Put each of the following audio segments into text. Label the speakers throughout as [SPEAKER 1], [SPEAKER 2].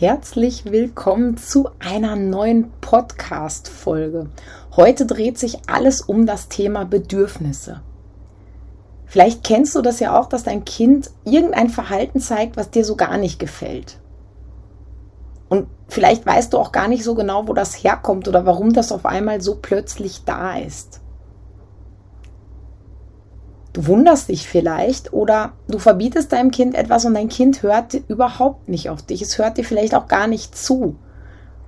[SPEAKER 1] Herzlich willkommen zu einer neuen Podcast-Folge. Heute dreht sich alles um das Thema Bedürfnisse. Vielleicht kennst du das ja auch, dass dein Kind irgendein Verhalten zeigt, was dir so gar nicht gefällt. Und vielleicht weißt du auch gar nicht so genau, wo das herkommt oder warum das auf einmal so plötzlich da ist. Du wunderst dich vielleicht oder du verbietest deinem Kind etwas und dein Kind hört überhaupt nicht auf dich. Es hört dir vielleicht auch gar nicht zu.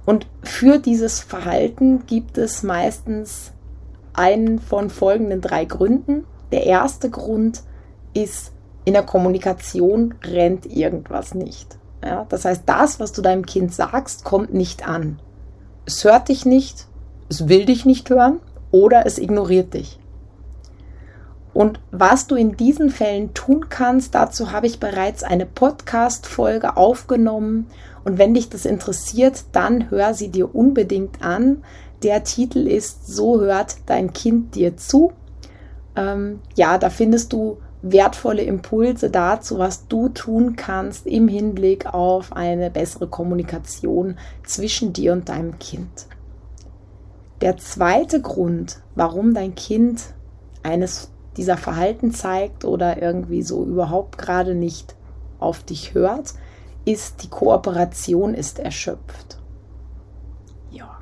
[SPEAKER 1] Und für dieses Verhalten gibt es meistens einen von folgenden drei Gründen. Der erste Grund ist, in der Kommunikation rennt irgendwas nicht. Ja, das heißt, das, was du deinem Kind sagst, kommt nicht an. Es hört dich nicht, es will dich nicht hören oder es ignoriert dich. Und was du in diesen Fällen tun kannst, dazu habe ich bereits eine Podcast-Folge aufgenommen. Und wenn dich das interessiert, dann hör sie dir unbedingt an. Der Titel ist So hört dein Kind dir zu. Ähm, ja, da findest du wertvolle Impulse dazu, was du tun kannst im Hinblick auf eine bessere Kommunikation zwischen dir und deinem Kind. Der zweite Grund, warum dein Kind eines dieser Verhalten zeigt oder irgendwie so überhaupt gerade nicht auf dich hört, ist die Kooperation ist erschöpft. Ja.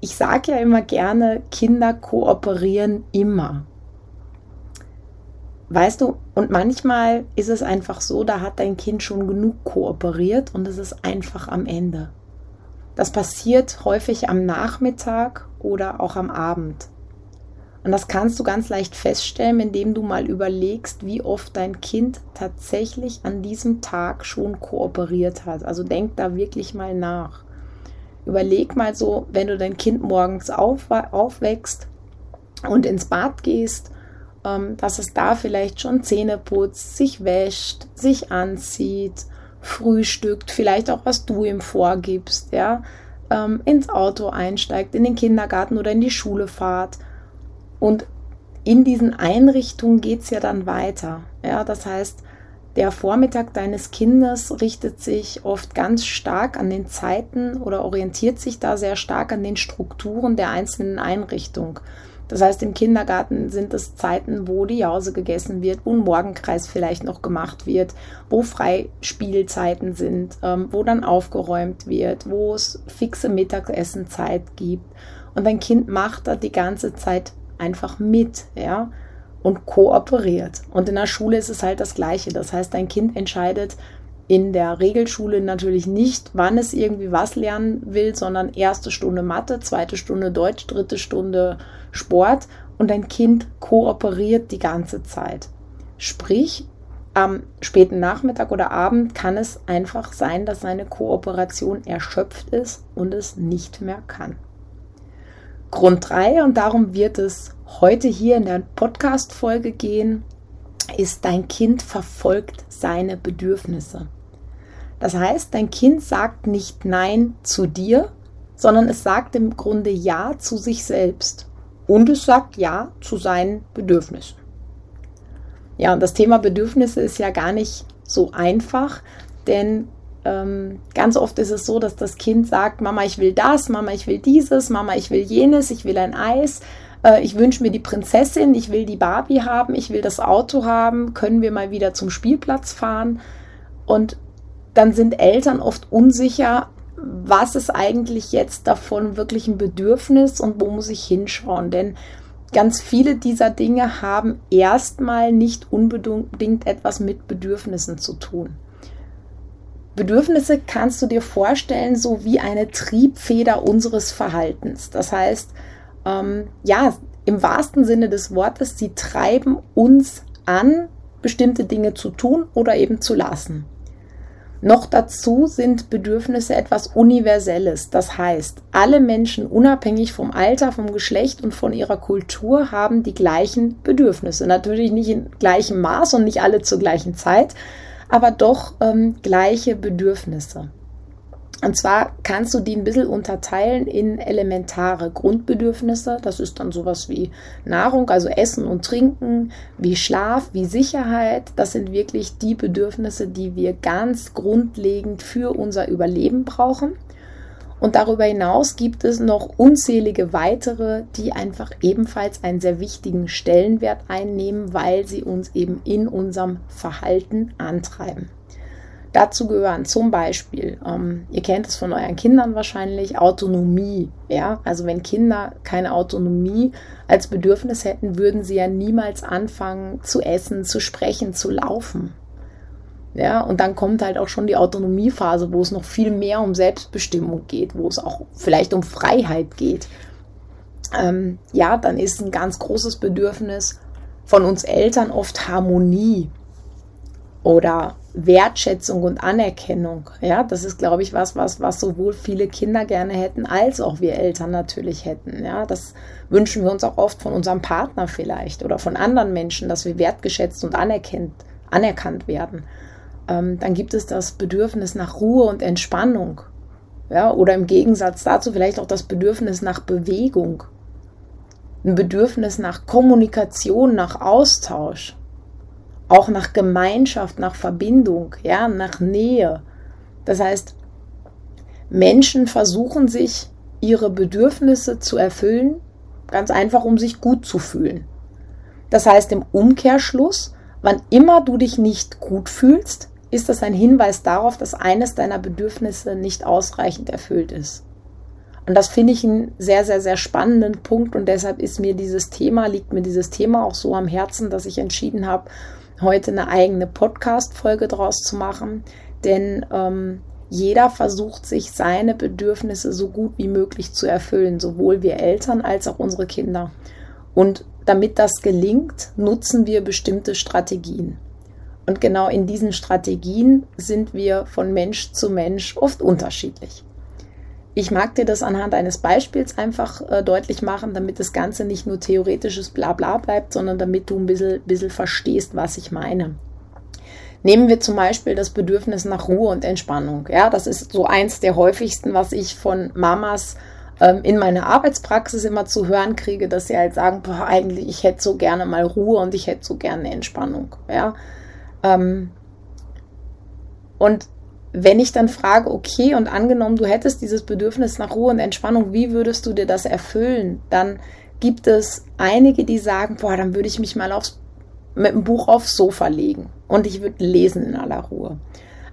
[SPEAKER 1] Ich sage ja immer gerne, Kinder kooperieren immer. Weißt du, und manchmal ist es einfach so, da hat dein Kind schon genug kooperiert und es ist einfach am Ende. Das passiert häufig am Nachmittag oder auch am Abend. Und das kannst du ganz leicht feststellen, indem du mal überlegst, wie oft dein Kind tatsächlich an diesem Tag schon kooperiert hat. Also denk da wirklich mal nach. Überleg mal so, wenn du dein Kind morgens auf, aufwächst und ins Bad gehst ähm, dass es da vielleicht schon Zähne putzt, sich wäscht, sich anzieht, frühstückt, vielleicht auch was du ihm vorgibst, ja, ähm, ins Auto einsteigt, in den Kindergarten oder in die Schule fahrt. Und in diesen Einrichtungen geht es ja dann weiter. Ja, das heißt, der Vormittag deines Kindes richtet sich oft ganz stark an den Zeiten oder orientiert sich da sehr stark an den Strukturen der einzelnen Einrichtung. Das heißt, im Kindergarten sind es Zeiten, wo die Jause gegessen wird, wo ein Morgenkreis vielleicht noch gemacht wird, wo Freispielzeiten sind, ähm, wo dann aufgeräumt wird, wo es fixe Mittagessenzeit gibt. Und dein Kind macht da die ganze Zeit einfach mit, ja, und kooperiert. Und in der Schule ist es halt das Gleiche. Das heißt, dein Kind entscheidet, in der Regelschule natürlich nicht, wann es irgendwie was lernen will, sondern erste Stunde Mathe, zweite Stunde Deutsch, dritte Stunde Sport und dein Kind kooperiert die ganze Zeit. Sprich, am späten Nachmittag oder Abend kann es einfach sein, dass seine Kooperation erschöpft ist und es nicht mehr kann. Grund 3, und darum wird es heute hier in der Podcast-Folge gehen, ist, dein Kind verfolgt seine Bedürfnisse. Das heißt, dein Kind sagt nicht Nein zu dir, sondern es sagt im Grunde Ja zu sich selbst. Und es sagt Ja zu seinen Bedürfnissen. Ja, und das Thema Bedürfnisse ist ja gar nicht so einfach, denn ähm, ganz oft ist es so, dass das Kind sagt, Mama, ich will das, Mama, ich will dieses, Mama, ich will jenes, ich will ein Eis, äh, ich wünsche mir die Prinzessin, ich will die Barbie haben, ich will das Auto haben, können wir mal wieder zum Spielplatz fahren. Und dann sind Eltern oft unsicher, was ist eigentlich jetzt davon wirklich ein Bedürfnis und wo muss ich hinschauen. Denn ganz viele dieser Dinge haben erstmal nicht unbedingt etwas mit Bedürfnissen zu tun. Bedürfnisse kannst du dir vorstellen, so wie eine Triebfeder unseres Verhaltens. Das heißt, ähm, ja, im wahrsten Sinne des Wortes, sie treiben uns an, bestimmte Dinge zu tun oder eben zu lassen. Noch dazu sind Bedürfnisse etwas Universelles. Das heißt, alle Menschen unabhängig vom Alter, vom Geschlecht und von ihrer Kultur haben die gleichen Bedürfnisse. Natürlich nicht in gleichem Maß und nicht alle zur gleichen Zeit, aber doch ähm, gleiche Bedürfnisse. Und zwar kannst du die ein bisschen unterteilen in elementare Grundbedürfnisse. Das ist dann sowas wie Nahrung, also Essen und Trinken, wie Schlaf, wie Sicherheit. Das sind wirklich die Bedürfnisse, die wir ganz grundlegend für unser Überleben brauchen. Und darüber hinaus gibt es noch unzählige weitere, die einfach ebenfalls einen sehr wichtigen Stellenwert einnehmen, weil sie uns eben in unserem Verhalten antreiben. Dazu gehören zum Beispiel, ähm, ihr kennt es von euren Kindern wahrscheinlich, Autonomie. Ja, also wenn Kinder keine Autonomie als Bedürfnis hätten, würden sie ja niemals anfangen zu essen, zu sprechen, zu laufen. Ja, und dann kommt halt auch schon die Autonomiephase, wo es noch viel mehr um Selbstbestimmung geht, wo es auch vielleicht um Freiheit geht. Ähm, ja, dann ist ein ganz großes Bedürfnis von uns Eltern oft Harmonie oder Wertschätzung und Anerkennung. Ja, das ist, glaube ich, was, was, was sowohl viele Kinder gerne hätten, als auch wir Eltern natürlich hätten. Ja, das wünschen wir uns auch oft von unserem Partner vielleicht oder von anderen Menschen, dass wir wertgeschätzt und anerkannt, anerkannt werden. Ähm, dann gibt es das Bedürfnis nach Ruhe und Entspannung. Ja, oder im Gegensatz dazu vielleicht auch das Bedürfnis nach Bewegung. Ein Bedürfnis nach Kommunikation, nach Austausch auch nach Gemeinschaft, nach Verbindung, ja, nach Nähe. Das heißt, Menschen versuchen sich ihre Bedürfnisse zu erfüllen, ganz einfach, um sich gut zu fühlen. Das heißt im Umkehrschluss, wann immer du dich nicht gut fühlst, ist das ein Hinweis darauf, dass eines deiner Bedürfnisse nicht ausreichend erfüllt ist. Und das finde ich einen sehr, sehr, sehr spannenden Punkt und deshalb ist mir dieses Thema, liegt mir dieses Thema auch so am Herzen, dass ich entschieden habe, heute eine eigene Podcast-Folge draus zu machen, denn ähm, jeder versucht sich seine Bedürfnisse so gut wie möglich zu erfüllen, sowohl wir Eltern als auch unsere Kinder. Und damit das gelingt, nutzen wir bestimmte Strategien. Und genau in diesen Strategien sind wir von Mensch zu Mensch oft unterschiedlich. Ich mag dir das anhand eines Beispiels einfach äh, deutlich machen, damit das Ganze nicht nur theoretisches Blabla bleibt, sondern damit du ein bisschen, bisschen verstehst, was ich meine. Nehmen wir zum Beispiel das Bedürfnis nach Ruhe und Entspannung. Ja, das ist so eins der häufigsten, was ich von Mamas ähm, in meiner Arbeitspraxis immer zu hören kriege, dass sie halt sagen, boah, eigentlich, ich hätte so gerne mal Ruhe und ich hätte so gerne Entspannung. Ja. Ähm, und wenn ich dann frage, okay, und angenommen, du hättest dieses Bedürfnis nach Ruhe und Entspannung, wie würdest du dir das erfüllen? Dann gibt es einige, die sagen, boah, dann würde ich mich mal aufs, mit dem Buch aufs Sofa legen und ich würde lesen in aller Ruhe.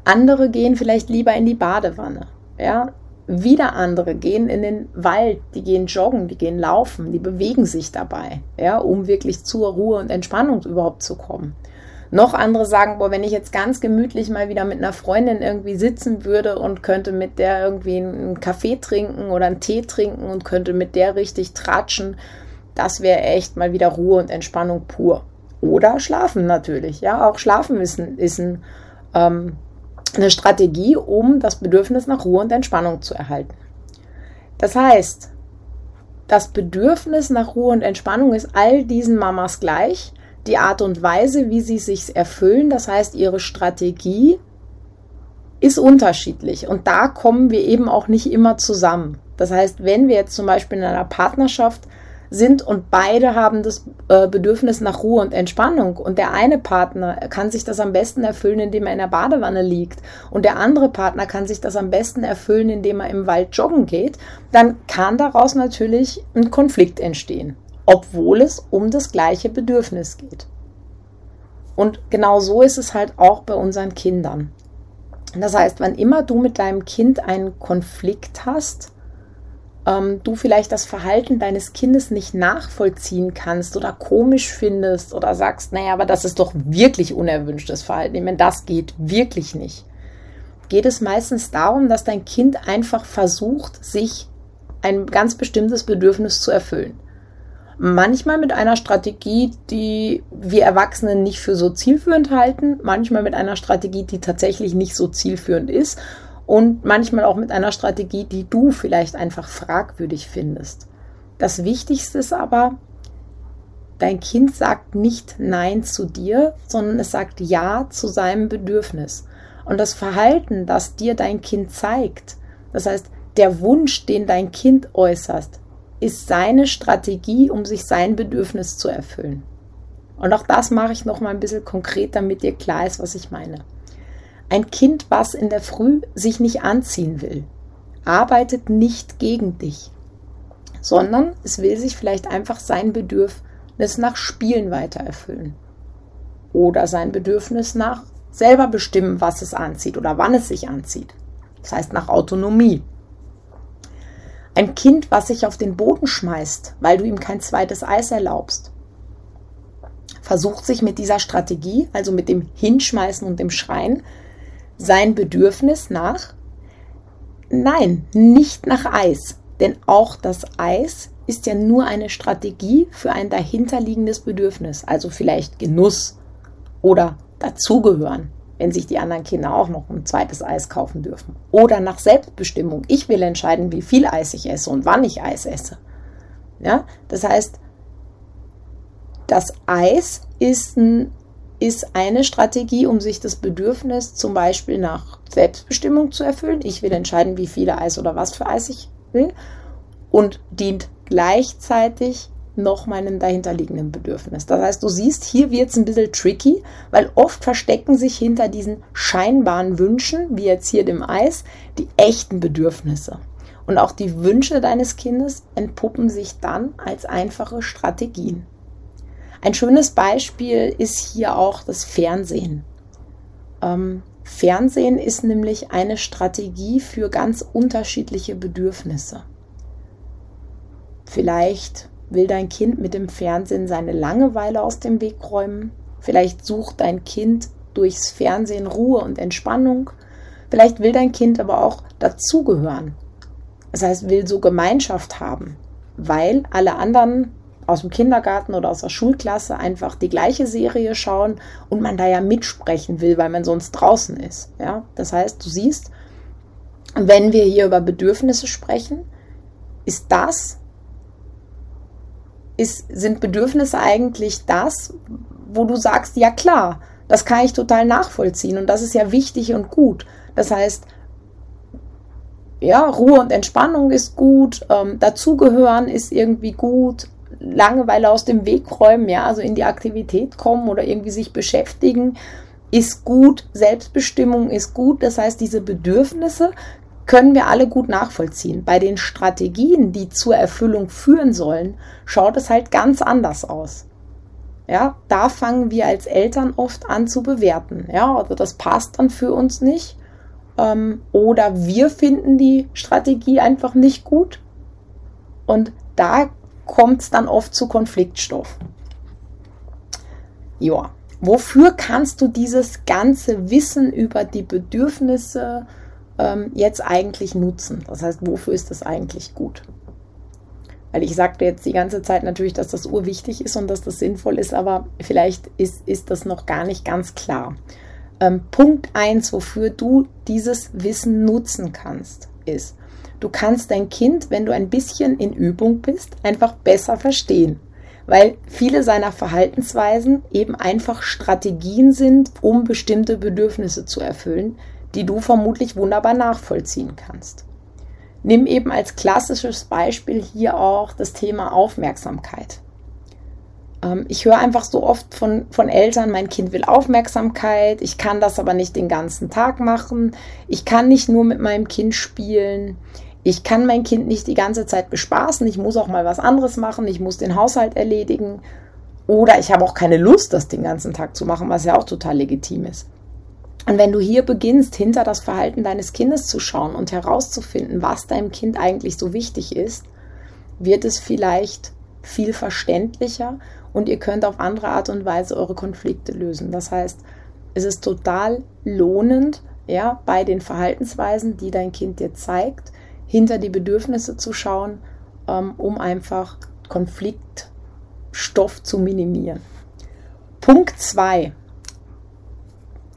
[SPEAKER 1] Andere gehen vielleicht lieber in die Badewanne, ja. Wieder andere gehen in den Wald, die gehen joggen, die gehen laufen, die bewegen sich dabei, ja, um wirklich zur Ruhe und Entspannung überhaupt zu kommen. Noch andere sagen, boah, wenn ich jetzt ganz gemütlich mal wieder mit einer Freundin irgendwie sitzen würde und könnte mit der irgendwie einen Kaffee trinken oder einen Tee trinken und könnte mit der richtig tratschen, das wäre echt mal wieder Ruhe und Entspannung pur. Oder schlafen natürlich. Ja, auch schlafen ist, ein, ist ein, ähm, eine Strategie, um das Bedürfnis nach Ruhe und Entspannung zu erhalten. Das heißt, das Bedürfnis nach Ruhe und Entspannung ist all diesen Mamas gleich die Art und Weise, wie sie sich erfüllen, das heißt ihre Strategie, ist unterschiedlich. Und da kommen wir eben auch nicht immer zusammen. Das heißt, wenn wir jetzt zum Beispiel in einer Partnerschaft sind und beide haben das äh, Bedürfnis nach Ruhe und Entspannung und der eine Partner kann sich das am besten erfüllen, indem er in der Badewanne liegt und der andere Partner kann sich das am besten erfüllen, indem er im Wald joggen geht, dann kann daraus natürlich ein Konflikt entstehen obwohl es um das gleiche Bedürfnis geht. Und genau so ist es halt auch bei unseren Kindern. Das heißt, wann immer du mit deinem Kind einen Konflikt hast, ähm, du vielleicht das Verhalten deines Kindes nicht nachvollziehen kannst oder komisch findest oder sagst, naja, aber das ist doch wirklich unerwünschtes Verhalten. Ich meine, das geht wirklich nicht. Geht es meistens darum, dass dein Kind einfach versucht, sich ein ganz bestimmtes Bedürfnis zu erfüllen. Manchmal mit einer Strategie, die wir Erwachsenen nicht für so zielführend halten, manchmal mit einer Strategie, die tatsächlich nicht so zielführend ist und manchmal auch mit einer Strategie, die du vielleicht einfach fragwürdig findest. Das Wichtigste ist aber, dein Kind sagt nicht Nein zu dir, sondern es sagt Ja zu seinem Bedürfnis. Und das Verhalten, das dir dein Kind zeigt, das heißt, der Wunsch, den dein Kind äußert, ist seine Strategie, um sich sein Bedürfnis zu erfüllen. Und auch das mache ich noch mal ein bisschen konkret, damit dir klar ist, was ich meine. Ein Kind, was in der Früh sich nicht anziehen will, arbeitet nicht gegen dich, sondern es will sich vielleicht einfach sein Bedürfnis nach Spielen weiter erfüllen. Oder sein Bedürfnis nach selber bestimmen, was es anzieht oder wann es sich anzieht. Das heißt nach Autonomie. Ein Kind, was sich auf den Boden schmeißt, weil du ihm kein zweites Eis erlaubst, versucht sich mit dieser Strategie, also mit dem Hinschmeißen und dem Schreien, sein Bedürfnis nach, nein, nicht nach Eis, denn auch das Eis ist ja nur eine Strategie für ein dahinterliegendes Bedürfnis, also vielleicht Genuss oder dazugehören wenn sich die anderen Kinder auch noch ein zweites Eis kaufen dürfen. Oder nach Selbstbestimmung. Ich will entscheiden, wie viel Eis ich esse und wann ich Eis esse. Ja, das heißt, das Eis ist, ein, ist eine Strategie, um sich das Bedürfnis zum Beispiel nach Selbstbestimmung zu erfüllen. Ich will entscheiden, wie viele Eis oder was für Eis ich will. Und dient gleichzeitig noch meinem dahinterliegenden Bedürfnis. Das heißt, du siehst, hier wird es ein bisschen tricky, weil oft verstecken sich hinter diesen scheinbaren Wünschen, wie jetzt hier dem Eis, die echten Bedürfnisse. Und auch die Wünsche deines Kindes entpuppen sich dann als einfache Strategien. Ein schönes Beispiel ist hier auch das Fernsehen. Ähm, Fernsehen ist nämlich eine Strategie für ganz unterschiedliche Bedürfnisse. Vielleicht Will dein Kind mit dem Fernsehen seine Langeweile aus dem Weg räumen? Vielleicht sucht dein Kind durchs Fernsehen Ruhe und Entspannung. Vielleicht will dein Kind aber auch dazugehören. Das heißt, will so Gemeinschaft haben, weil alle anderen aus dem Kindergarten oder aus der Schulklasse einfach die gleiche Serie schauen und man da ja mitsprechen will, weil man sonst draußen ist. Ja, das heißt, du siehst, wenn wir hier über Bedürfnisse sprechen, ist das ist, sind Bedürfnisse eigentlich das, wo du sagst, ja klar, das kann ich total nachvollziehen und das ist ja wichtig und gut. Das heißt, ja, Ruhe und Entspannung ist gut, ähm, dazugehören ist irgendwie gut, Langeweile aus dem Weg räumen, ja, also in die Aktivität kommen oder irgendwie sich beschäftigen, ist gut, Selbstbestimmung ist gut. Das heißt, diese Bedürfnisse können wir alle gut nachvollziehen. Bei den Strategien, die zur Erfüllung führen sollen, schaut es halt ganz anders aus. Ja, da fangen wir als Eltern oft an zu bewerten. Ja, also das passt dann für uns nicht. Ähm, oder wir finden die Strategie einfach nicht gut. Und da kommt es dann oft zu Konfliktstoffen. Ja, wofür kannst du dieses ganze Wissen über die Bedürfnisse, ähm, jetzt eigentlich nutzen? Das heißt, wofür ist das eigentlich gut? Weil ich sagte jetzt die ganze Zeit natürlich, dass das urwichtig ist und dass das sinnvoll ist, aber vielleicht ist, ist das noch gar nicht ganz klar. Ähm, Punkt 1, wofür du dieses Wissen nutzen kannst, ist, du kannst dein Kind, wenn du ein bisschen in Übung bist, einfach besser verstehen. Weil viele seiner Verhaltensweisen eben einfach Strategien sind, um bestimmte Bedürfnisse zu erfüllen, die du vermutlich wunderbar nachvollziehen kannst. Nimm eben als klassisches Beispiel hier auch das Thema Aufmerksamkeit. Ähm, ich höre einfach so oft von, von Eltern, mein Kind will Aufmerksamkeit, ich kann das aber nicht den ganzen Tag machen, ich kann nicht nur mit meinem Kind spielen, ich kann mein Kind nicht die ganze Zeit bespaßen, ich muss auch mal was anderes machen, ich muss den Haushalt erledigen oder ich habe auch keine Lust, das den ganzen Tag zu machen, was ja auch total legitim ist. Und wenn du hier beginnst, hinter das Verhalten deines Kindes zu schauen und herauszufinden, was deinem Kind eigentlich so wichtig ist, wird es vielleicht viel verständlicher und ihr könnt auf andere Art und Weise eure Konflikte lösen. Das heißt, es ist total lohnend, ja, bei den Verhaltensweisen, die dein Kind dir zeigt, hinter die Bedürfnisse zu schauen, ähm, um einfach Konflikt Stoff zu minimieren. Punkt 2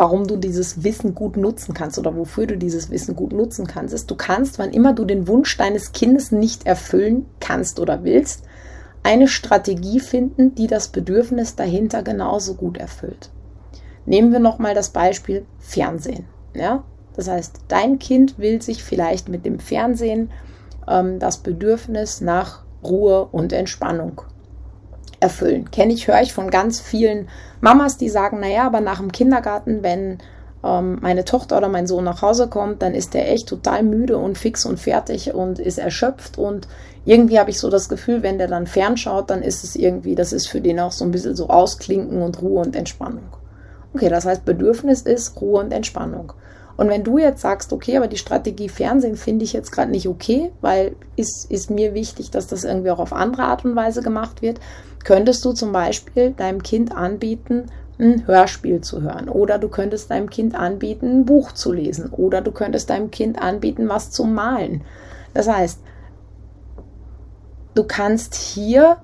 [SPEAKER 1] warum du dieses Wissen gut nutzen kannst oder wofür du dieses Wissen gut nutzen kannst, ist, du kannst, wann immer du den Wunsch deines Kindes nicht erfüllen kannst oder willst, eine Strategie finden, die das Bedürfnis dahinter genauso gut erfüllt. Nehmen wir nochmal das Beispiel Fernsehen. Ja? Das heißt, dein Kind will sich vielleicht mit dem Fernsehen ähm, das Bedürfnis nach Ruhe und Entspannung erfüllen. Kenne ich, höre ich von ganz vielen Mamas, die sagen, naja, aber nach dem Kindergarten, wenn ähm, meine Tochter oder mein Sohn nach Hause kommt, dann ist der echt total müde und fix und fertig und ist erschöpft und irgendwie habe ich so das Gefühl, wenn der dann fernschaut, dann ist es irgendwie, das ist für den auch so ein bisschen so Ausklinken und Ruhe und Entspannung. Okay, das heißt, Bedürfnis ist Ruhe und Entspannung. Und wenn du jetzt sagst, okay, aber die Strategie Fernsehen finde ich jetzt gerade nicht okay, weil ist, ist mir wichtig, dass das irgendwie auch auf andere Art und Weise gemacht wird, könntest du zum Beispiel deinem Kind anbieten, ein Hörspiel zu hören oder du könntest deinem Kind anbieten, ein Buch zu lesen oder du könntest deinem Kind anbieten, was zu malen. Das heißt, du kannst hier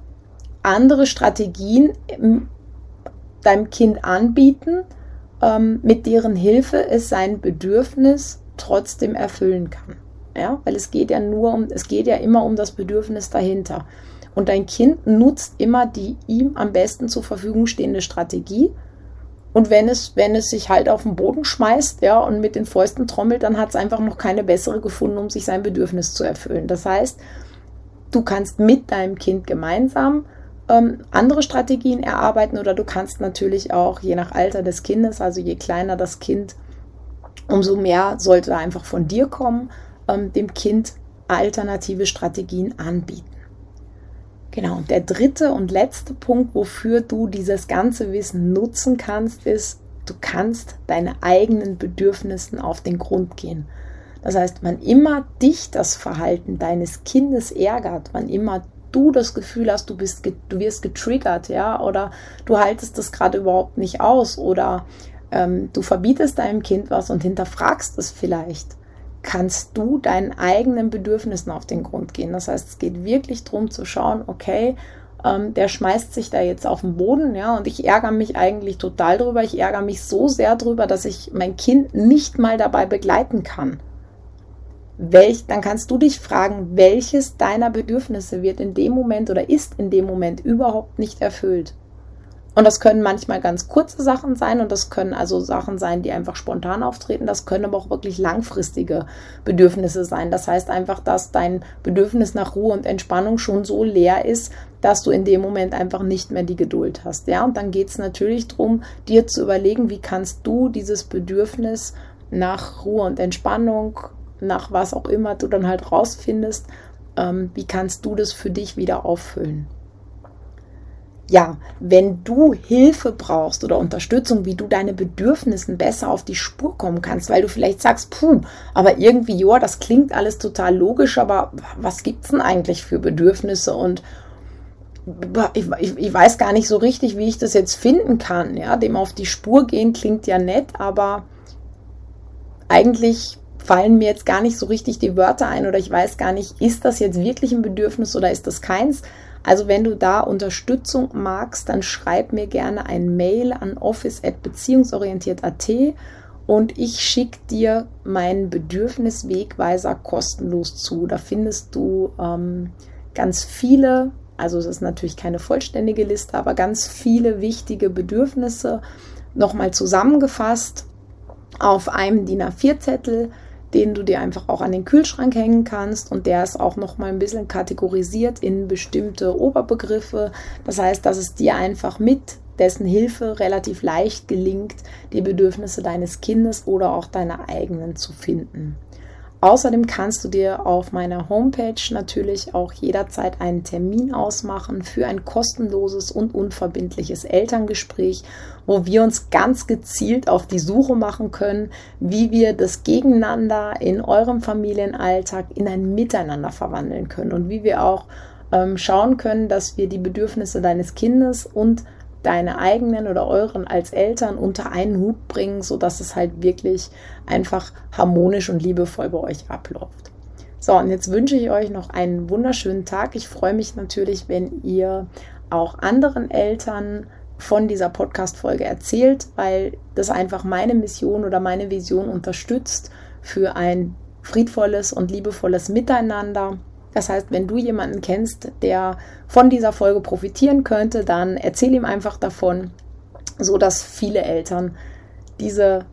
[SPEAKER 1] andere Strategien deinem Kind anbieten, ähm, mit deren Hilfe es sein Bedürfnis trotzdem erfüllen kann. Ja, weil es geht ja nur um, es geht ja immer um das Bedürfnis dahinter. Und dein Kind nutzt immer die ihm am besten zur Verfügung stehende Strategie. Und wenn es, wenn es sich halt auf den Boden schmeißt, ja, und mit den Fäusten trommelt, dann hat es einfach noch keine bessere gefunden, um sich sein Bedürfnis zu erfüllen. Das heißt, du kannst mit deinem Kind gemeinsam ähm, andere Strategien erarbeiten oder du kannst natürlich auch, je nach Alter des Kindes, also je kleiner das Kind, umso mehr sollte einfach von dir kommen, ähm, dem Kind alternative Strategien anbieten. Genau, und der dritte und letzte Punkt, wofür du dieses ganze Wissen nutzen kannst, ist, du kannst deine eigenen Bedürfnissen auf den Grund gehen. Das heißt, wann immer dich das Verhalten deines Kindes ärgert, wann immer du das Gefühl hast, du bist, du wirst getriggert, ja, oder du haltest das gerade überhaupt nicht aus, oder ähm, du verbietest deinem Kind was und hinterfragst es vielleicht, kannst du deinen eigenen Bedürfnissen auf den Grund gehen. Das heißt, es geht wirklich darum zu schauen, okay, ähm, der schmeißt sich da jetzt auf den Boden, ja, und ich ärgere mich eigentlich total drüber. Ich ärgere mich so sehr drüber, dass ich mein Kind nicht mal dabei begleiten kann. Welch, dann kannst du dich fragen, welches deiner Bedürfnisse wird in dem Moment oder ist in dem Moment überhaupt nicht erfüllt. Und das können manchmal ganz kurze Sachen sein und das können also Sachen sein, die einfach spontan auftreten. Das können aber auch wirklich langfristige Bedürfnisse sein. Das heißt einfach, dass dein Bedürfnis nach Ruhe und Entspannung schon so leer ist, dass du in dem Moment einfach nicht mehr die Geduld hast. Ja, und dann geht es natürlich darum, dir zu überlegen, wie kannst du dieses Bedürfnis nach Ruhe und Entspannung, nach was auch immer du dann halt rausfindest, ähm, wie kannst du das für dich wieder auffüllen ja, wenn du Hilfe brauchst oder Unterstützung, wie du deine Bedürfnissen besser auf die Spur kommen kannst, weil du vielleicht sagst, puh, aber irgendwie, ja, das klingt alles total logisch, aber was gibt's denn eigentlich für Bedürfnisse und ich, ich, ich, weiß gar nicht so richtig, wie ich das jetzt finden kann. Ja, dem auf die Spur gehen klingt ja nett, aber eigentlich fallen mir jetzt gar nicht so richtig die Wörter ein oder ich weiß gar nicht, ist das jetzt wirklich ein Bedürfnis oder ist das keins? Also wenn du da Unterstützung magst, dann schreib mir gerne ein Mail an office@beziehungsorientiert.at und ich schicke dir meinen Bedürfniswegweiser kostenlos zu. Da findest du ähm, ganz viele, also es ist natürlich keine vollständige Liste, aber ganz viele wichtige Bedürfnisse nochmal zusammengefasst auf einem DIN A4-Zettel den du dir einfach auch an den Kühlschrank hängen kannst und der ist auch noch mal ein bisschen kategorisiert in bestimmte Oberbegriffe. Das heißt, dass es dir einfach mit dessen Hilfe relativ leicht gelingt, die Bedürfnisse deines Kindes oder auch deine eigenen zu finden. Außerdem kannst du dir auf meiner Homepage natürlich auch jederzeit einen Termin ausmachen für ein kostenloses und unverbindliches Elterngespräch, wo wir uns ganz gezielt auf die Suche machen können, wie wir das Gegeneinander in eurem Familienalltag in ein Miteinander verwandeln können und wie wir auch ähm, schauen können, dass wir die Bedürfnisse deines Kindes und deine eigenen oder euren als Eltern unter einen Hut bringen, sodass es halt wirklich einfach harmonisch und liebevoll bei euch abläuft. So, und jetzt wünsche ich euch noch einen wunderschönen Tag. Ich freue mich natürlich, wenn ihr auch anderen Eltern von dieser Podcast-Folge erzählt, weil das einfach meine Mission oder meine Vision unterstützt für ein friedvolles und liebevolles Miteinander. Das heißt, wenn du jemanden kennst, der von dieser Folge profitieren könnte, dann erzähl ihm einfach davon, so dass viele Eltern diese,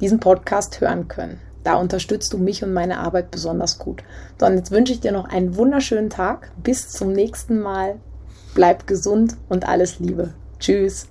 [SPEAKER 1] diesen Podcast hören können. Da unterstützt du mich und meine Arbeit besonders gut. So, und jetzt wünsche ich dir noch einen wunderschönen Tag. Bis zum nächsten Mal. Bleib gesund und alles Liebe. Tschüss.